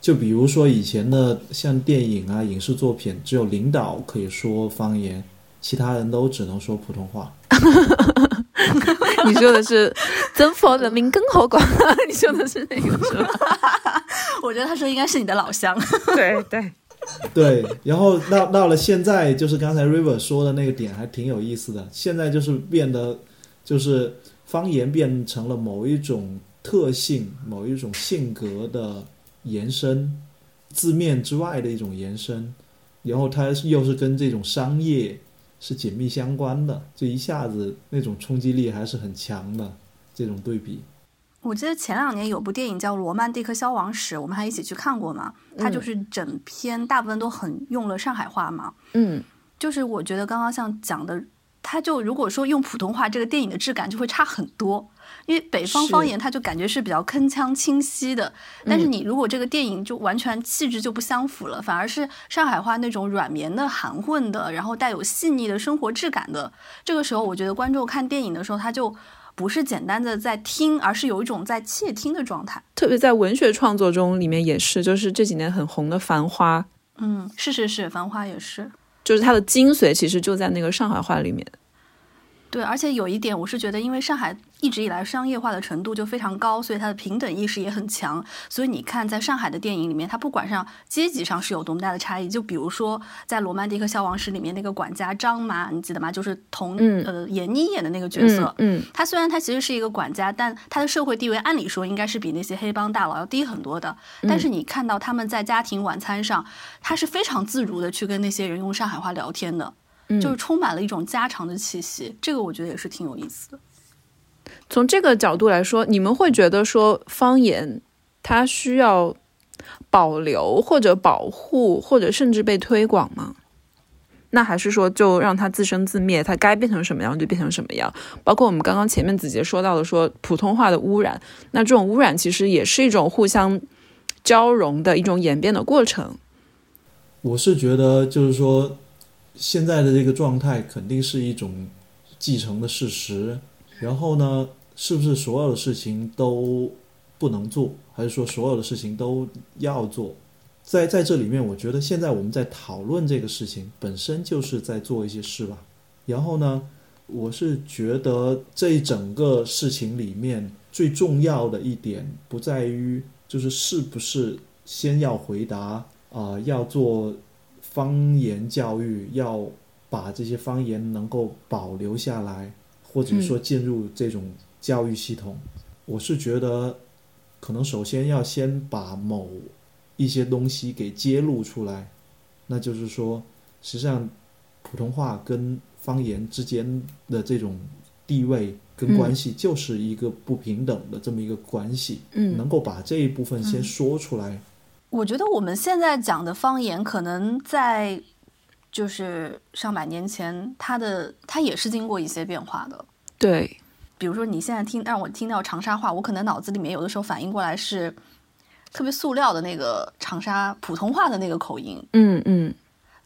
Speaker 1: 就比如说以前的像电影啊、影视作品，只有领导可以说方言，其他人都只能说普通话。
Speaker 2: 你说的是增佛人民更好广，你说的是那个是吧？
Speaker 3: 我觉得他说应该是你的老乡。
Speaker 2: 对对
Speaker 1: 对，然后到到了现在，就是刚才 River 说的那个点还挺有意思的。现在就是变得，就是方言变成了某一种特性、某一种性格的延伸，字面之外的一种延伸，然后它又是跟这种商业是紧密相关的，就一下子那种冲击力还是很强的。这种对比，
Speaker 3: 我记得前两年有部电影叫《罗曼蒂克消亡史》，我们还一起去看过嘛。它就是整篇大部分都很用了上海话嘛。
Speaker 2: 嗯，
Speaker 3: 就是我觉得刚刚像讲的，它就如果说用普通话，这个电影的质感就会差很多。因为北方方言它就感觉是比较铿锵清晰的，但是你如果这个电影就完全气质就不相符了，反而是上海话那种软绵的、含混的，然后带有细腻的生活质感的。这个时候，我觉得观众看电影的时候，他就不是简单的在听，而是有一种在窃听的状态。
Speaker 2: 特别在文学创作中里面也是，就是这几年很红的《繁花》。
Speaker 3: 嗯，是是是，《繁花》也是，
Speaker 2: 就是它的精髓其实就在那个上海话里面。
Speaker 3: 对，而且有一点，我是觉得，因为上海一直以来商业化的程度就非常高，所以它的平等意识也很强。所以你看，在上海的电影里面，它不管上阶级上是有多么大的差异。就比如说，在《罗曼蒂克消亡史》里面，那个管家张妈，你记得吗？就是同呃闫妮演的那个角色。
Speaker 2: 嗯，
Speaker 3: 他虽然他其实是一个管家，但他的社会地位按理说应该是比那些黑帮大佬要低很多的。但是你看到他们在家庭晚餐上，他是非常自如的去跟那些人用上海话聊天的。就是充满了一种家常的气息，这个我觉得也是挺有意思的。
Speaker 2: 从这个角度来说，你们会觉得说方言它需要保留或者保护，或者甚至被推广吗？那还是说就让它自生自灭，它该变成什么样就变成什么样？包括我们刚刚前面子杰说到的，说普通话的污染，那这种污染其实也是一种互相交融的一种演变的过程。
Speaker 1: 我是觉得，就是说。现在的这个状态肯定是一种继承的事实，然后呢，是不是所有的事情都不能做，还是说所有的事情都要做？在在这里面，我觉得现在我们在讨论这个事情本身就是在做一些事吧。然后呢，我是觉得这整个事情里面最重要的一点不在于就是是不是先要回答啊，要做。方言教育要把这些方言能够保留下来，或者说进入这种教育系统，我是觉得可能首先要先把某一些东西给揭露出来，那就是说，实际上普通话跟方言之间的这种地位跟关系就是一个不平等的这么一个关系，
Speaker 2: 嗯，
Speaker 1: 能够把这一部分先说出来。
Speaker 3: 我觉得我们现在讲的方言，可能在就是上百年前，它的它也是经过一些变化的。
Speaker 2: 对，
Speaker 3: 比如说你现在听让我听到长沙话，我可能脑子里面有的时候反应过来是特别塑料的那个长沙普通话的那个口音。
Speaker 2: 嗯嗯。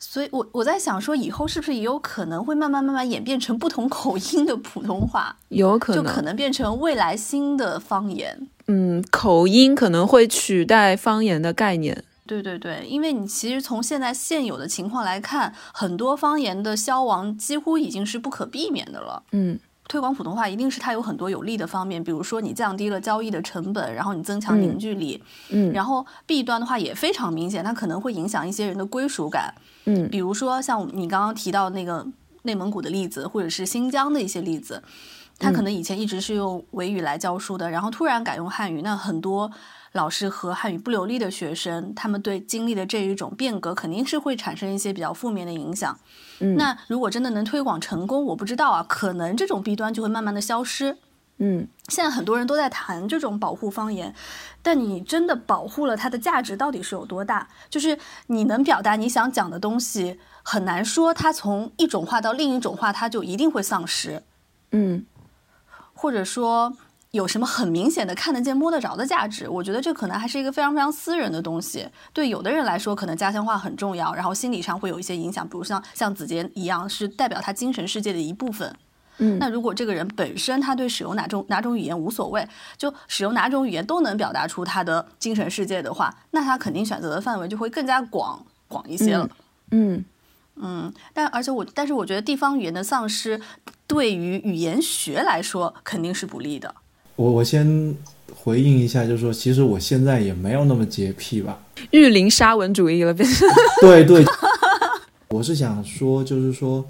Speaker 3: 所以我我在想说，以后是不是也有可能会慢慢慢慢演变成不同口音的普通话？
Speaker 2: 有可能，
Speaker 3: 就可能变成未来新的方言。
Speaker 2: 嗯，口音可能会取代方言的概念。
Speaker 3: 对对对，因为你其实从现在现有的情况来看，很多方言的消亡几乎已经是不可避免的了。
Speaker 2: 嗯，
Speaker 3: 推广普通话一定是它有很多有利的方面，比如说你降低了交易的成本，然后你增强凝聚力。
Speaker 2: 嗯，
Speaker 3: 然后弊端的话也非常明显，它可能会影响一些人的归属感。
Speaker 2: 嗯，
Speaker 3: 比如说像你刚刚提到那个内蒙古的例子，或者是新疆的一些例子。他可能以前一直是用维语来教书的，然后突然改用汉语，那很多老师和汉语不流利的学生，他们对经历的这一种变革，肯定是会产生一些比较负面的影响。
Speaker 2: 嗯，
Speaker 3: 那如果真的能推广成功，我不知道啊，可能这种弊端就会慢慢的消失。
Speaker 2: 嗯，
Speaker 3: 现在很多人都在谈这种保护方言，但你真的保护了它的价值到底是有多大？就是你能表达你想讲的东西，很难说它从一种话到另一种话，它就一定会丧失。
Speaker 2: 嗯。
Speaker 3: 或者说有什么很明显的看得见摸得着的价值？我觉得这可能还是一个非常非常私人的东西。对有的人来说，可能家乡话很重要，然后心理上会有一些影响，比如像像子杰一样，是代表他精神世界的一部分。嗯，那如果这个人本身他对使用哪种哪种语言无所谓，就使用哪种语言都能表达出他的精神世界的话，那他肯定选择的范围就会更加广广一些了。
Speaker 2: 嗯
Speaker 3: 嗯，但而且我但是我觉得地方语言的丧失对于语言学来说肯定是不利的。
Speaker 1: 我我先回应一下，就是说，其实我现在也没有那么洁癖吧。
Speaker 2: 玉林沙文主义了，变成。
Speaker 1: 对对，我是想说，就是说，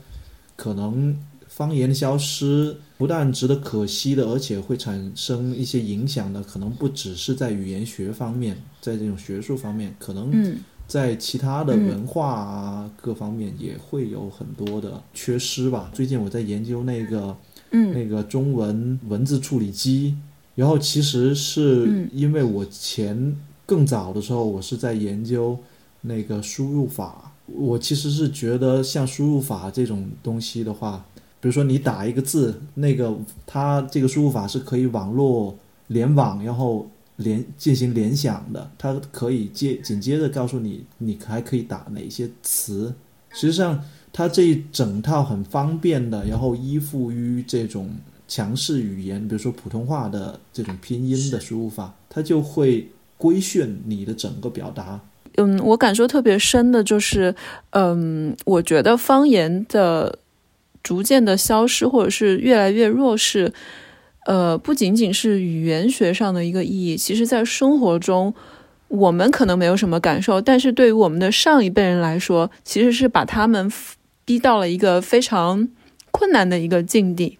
Speaker 1: 可能。方言的消失不但值得可惜的，而且会产生一些影响的，可能不只是在语言学方面，在这种学术方面，可能在其他的文化啊各方面也会有很多的缺失吧。最近我在研究那个，那个中文文字处理机，然后其实是因为我前更早的时候，我是在研究那个输入法，我其实是觉得像输入法这种东西的话。比如说，你打一个字，那个它这个输入法是可以网络联网，然后联进行联想的，它可以接紧接着告诉你，你还可以打哪些词。实际上，它这一整套很方便的，然后依附于这种强势语言，比如说普通话的这种拼音的输入法，它就会规训你的整个表达。
Speaker 2: 嗯，我感受特别深的就是，嗯，我觉得方言的。逐渐的消失，或者是越来越弱势，呃，不仅仅是语言学上的一个意义，其实在生活中，我们可能没有什么感受，但是对于我们的上一辈人来说，其实是把他们逼到了一个非常困难的一个境地。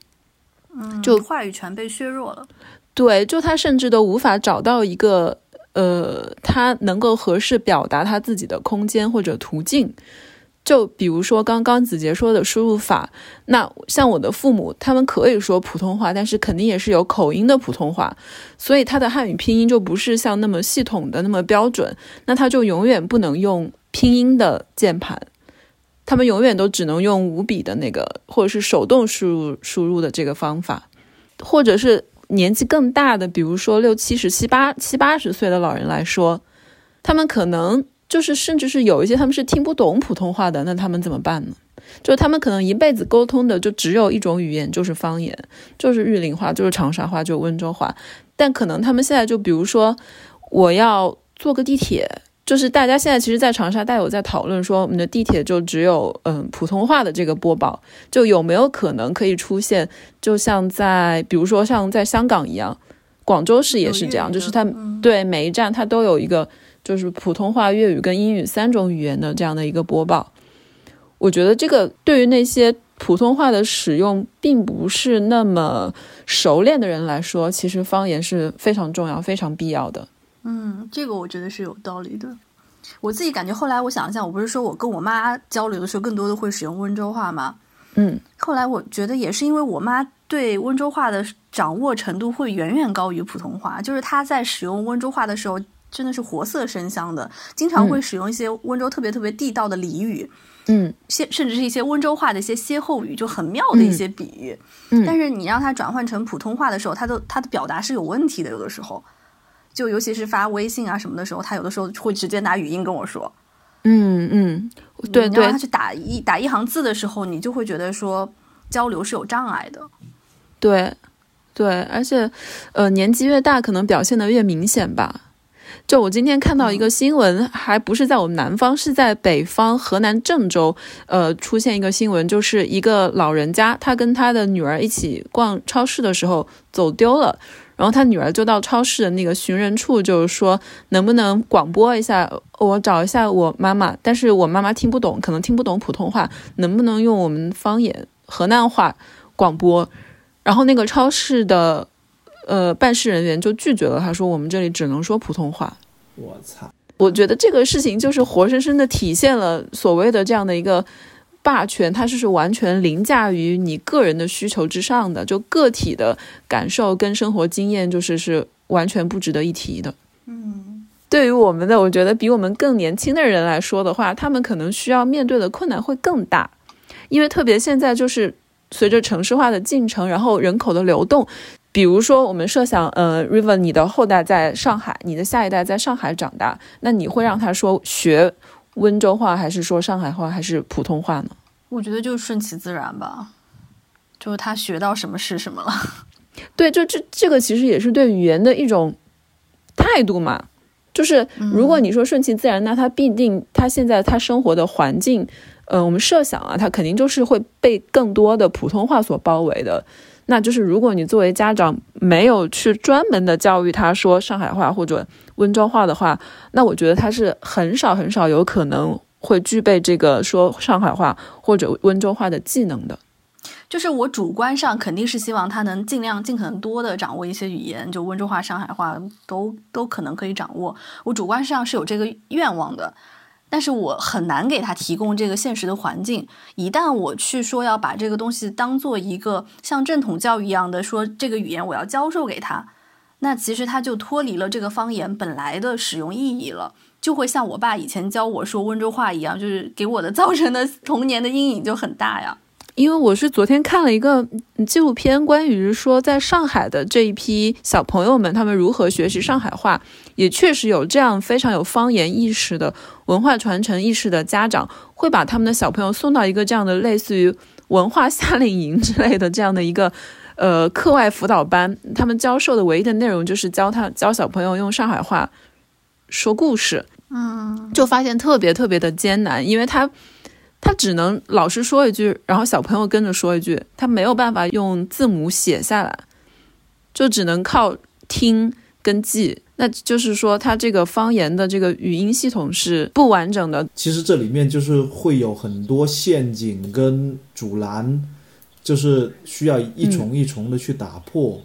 Speaker 3: 嗯，就话语权被削弱了。
Speaker 2: 对，就他甚至都无法找到一个呃，他能够合适表达他自己的空间或者途径。就比如说刚刚子杰说的输入法，那像我的父母，他们可以说普通话，但是肯定也是有口音的普通话，所以他的汉语拼音就不是像那么系统的那么标准，那他就永远不能用拼音的键盘，他们永远都只能用五笔的那个或者是手动输入输入的这个方法，或者是年纪更大的，比如说六七十七八七八十岁的老人来说，他们可能。就是，甚至是有一些他们是听不懂普通话的，那他们怎么办呢？就是他们可能一辈子沟通的就只有一种语言，就是方言，就是玉林话，就是长沙话，就是温州话。但可能他们现在就比如说，我要坐个地铁，就是大家现在其实，在长沙，大家有在讨论说，我们的地铁就只有嗯普通话的这个播报，就有没有可能可以出现，就像在比如说像在香港一样，广州市也是这样，就是它对每一站它都有一个。就是普通话、粤语跟英语三种语言的这样的一个播报，我觉得这个对于那些普通话的使用并不是那么熟练的人来说，其实方言是非常重要、非常必要的。
Speaker 3: 嗯，这个我觉得是有道理的。我自己感觉，后来我想一下，我不是说我跟我妈交流的时候，更多的会使用温州话吗？
Speaker 2: 嗯，
Speaker 3: 后来我觉得也是因为我妈对温州话的掌握程度会远远高于普通话，就是她在使用温州话的时候。真的是活色生香的，经常会使用一些温州特别特别地道的俚语，
Speaker 2: 嗯，
Speaker 3: 歇甚至是一些温州话的一些歇后语，就很妙的一些比喻。
Speaker 2: 嗯，
Speaker 3: 但是你让他转换成普通话的时候，他的他的表达是有问题的，有的时候，就尤其是发微信啊什么的时候，他有的时候会直接拿语音跟我说。
Speaker 2: 嗯嗯，对对，
Speaker 3: 他去打一打一行字的时候，你就会觉得说交流是有障碍的。
Speaker 2: 对对，而且呃，年纪越大，可能表现的越明显吧。就我今天看到一个新闻，还不是在我们南方，是在北方河南郑州，呃，出现一个新闻，就是一个老人家，他跟他的女儿一起逛超市的时候走丢了，然后他女儿就到超市的那个寻人处，就是说能不能广播一下，我找一下我妈妈，但是我妈妈听不懂，可能听不懂普通话，能不能用我们方言河南话广播？然后那个超市的。呃，办事人员就拒绝了，他说：“我们这里只能说普通话。”
Speaker 1: 我操！
Speaker 2: 我觉得这个事情就是活生生的体现了所谓的这样的一个霸权，它是是完全凌驾于你个人的需求之上的，就个体的感受跟生活经验就是是完全不值得一提的。
Speaker 3: 嗯，
Speaker 2: 对于我们的，我觉得比我们更年轻的人来说的话，他们可能需要面对的困难会更大，因为特别现在就是随着城市化的进程，然后人口的流动。比如说，我们设想，呃，River，你的后代在上海，你的下一代在上海长大，那你会让他说学温州话，还是说上海话，还是普通话呢？
Speaker 3: 我觉得就顺其自然吧，就是他学到什么是什么了。
Speaker 2: 对，就这这个其实也是对语言的一种态度嘛。就是如果你说顺其自然，那他必定他现在他生活的环境，呃，我们设想啊，他肯定就是会被更多的普通话所包围的。那就是如果你作为家长没有去专门的教育他说上海话或者温州话的话，那我觉得他是很少很少有可能会具备这个说上海话或者温州话的技能的。
Speaker 3: 就是我主观上肯定是希望他能尽量尽可能多的掌握一些语言，就温州话、上海话都都可能可以掌握。我主观上是有这个愿望的，但是我很难给他提供这个现实的环境。一旦我去说要把这个东西当做一个像正统教育一样的说这个语言我要教授给他，那其实他就脱离了这个方言本来的使用意义了，就会像我爸以前教我说温州话一样，就是给我的造成的童年的阴影就很大呀。
Speaker 2: 因为我是昨天看了一个纪录片，关于说在上海的这一批小朋友们，他们如何学习上海话，也确实有这样非常有方言意识的文化传承意识的家长，会把他们的小朋友送到一个这样的类似于文化夏令营之类的这样的一个呃课外辅导班，他们教授的唯一的内容就是教他教小朋友用上海话说故事，
Speaker 3: 嗯，
Speaker 2: 就发现特别特别的艰难，因为他。他只能老师说一句，然后小朋友跟着说一句，他没有办法用字母写下来，就只能靠听跟记。那就是说，他这个方言的这个语音系统是不完整的。
Speaker 1: 其实这里面就是会有很多陷阱跟阻拦，就是需要一重一重的去打破。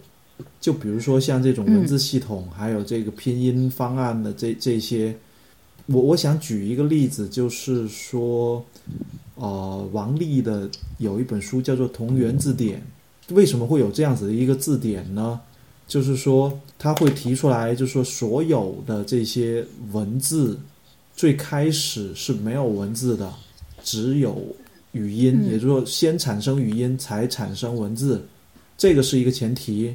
Speaker 1: 就比如说像这种文字系统，还有这个拼音方案的这这些。我我想举一个例子，就是说，呃，王力的有一本书叫做《同源字典》，为什么会有这样子的一个字典呢？就是说，他会提出来，就是说，所有的这些文字最开始是没有文字的，只有语音，也就是说，先产生语音才产生文字，这个是一个前提。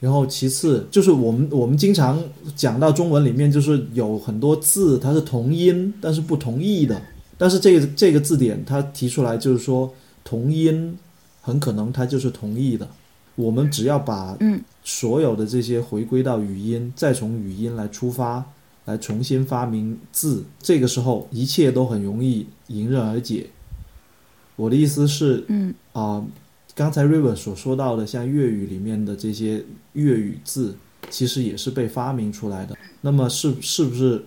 Speaker 1: 然后其次就是我们我们经常讲到中文里面就是有很多字它是同音但是不同义的，但是这个这个字典它提出来就是说同音很可能它就是同义的，我们只要把
Speaker 2: 嗯
Speaker 1: 所有的这些回归到语音，再从语音来出发，来重新发明字，这个时候一切都很容易迎刃而解。我的意思是，
Speaker 2: 嗯
Speaker 1: 啊。刚才 River 所说到的，像粤语里面的这些粤语字，其实也是被发明出来的。那么是是不是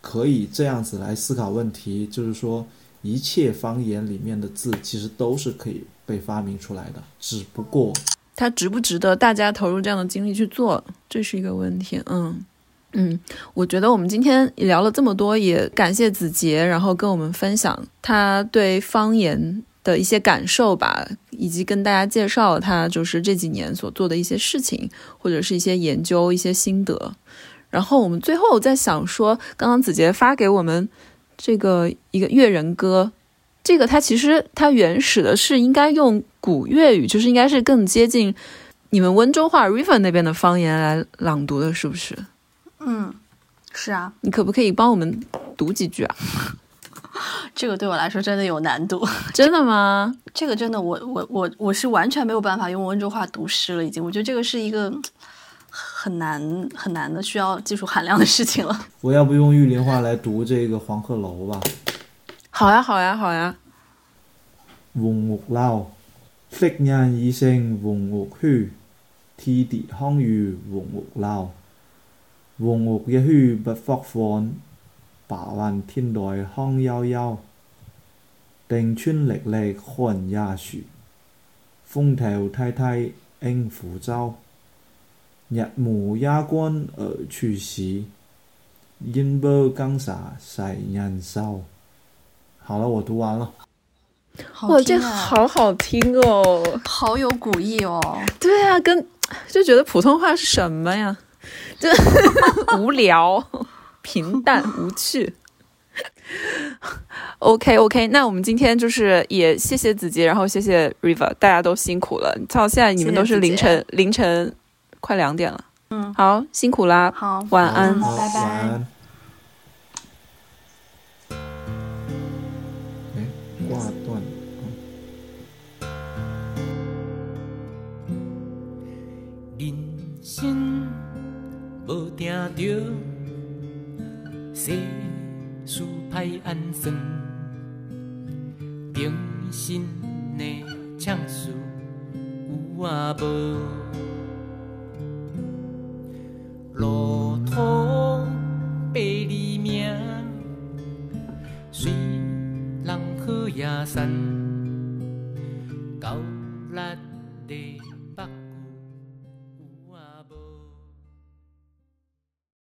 Speaker 1: 可以这样子来思考问题？就是说，一切方言里面的字，其实都是可以被发明出来的，只不过
Speaker 2: 它值不值得大家投入这样的精力去做，这是一个问题。嗯嗯，我觉得我们今天也聊了这么多，也感谢子杰，然后跟我们分享他对方言。的一些感受吧，以及跟大家介绍他就是这几年所做的一些事情，或者是一些研究、一些心得。然后我们最后在想说，刚刚子杰发给我们这个一个粤人歌，这个它其实它原始的是应该用古粤语，就是应该是更接近你们温州话 River 那边的方言来朗读的，是不是？
Speaker 3: 嗯，是啊。
Speaker 2: 你可不可以帮我们读几句啊？
Speaker 3: 这个对我来说真的有难度，
Speaker 2: 真的吗？
Speaker 3: 这个真的，我我我我是完全没有办法用温州话读诗了，已经。我觉得这个是一个很难很难的需要技术含量的事情了。
Speaker 1: 我要不用玉林话来读这个黄鹤楼吧？
Speaker 2: 好呀，好呀，好呀。
Speaker 1: 黄屋楼，昔人已成黄屋墟，天地康于黄鹤楼，黄屋嘅墟不复放。把玩天台康悠悠，定村历历看也殊。风头梯梯应扶舟，日暮鸦关而处时。烟波更洒世人愁。好了，我读完了。
Speaker 2: 哇，这好好听哦，
Speaker 3: 好有古意哦。
Speaker 2: 对啊，跟就觉得普通话是什么呀？就 无聊。平淡无趣。OK OK，那我们今天就是也谢谢子杰，然后谢谢 River，大家都辛苦了。到现在你们都是凌晨凌晨快两点了。
Speaker 3: 嗯，
Speaker 2: 好，辛苦啦。
Speaker 3: 好，
Speaker 2: 晚安，
Speaker 3: 拜拜。
Speaker 1: 挂断。
Speaker 4: 心无定着，世事歹安算，平心的唱事有啊无？路途百里命，随人好也散，到力地。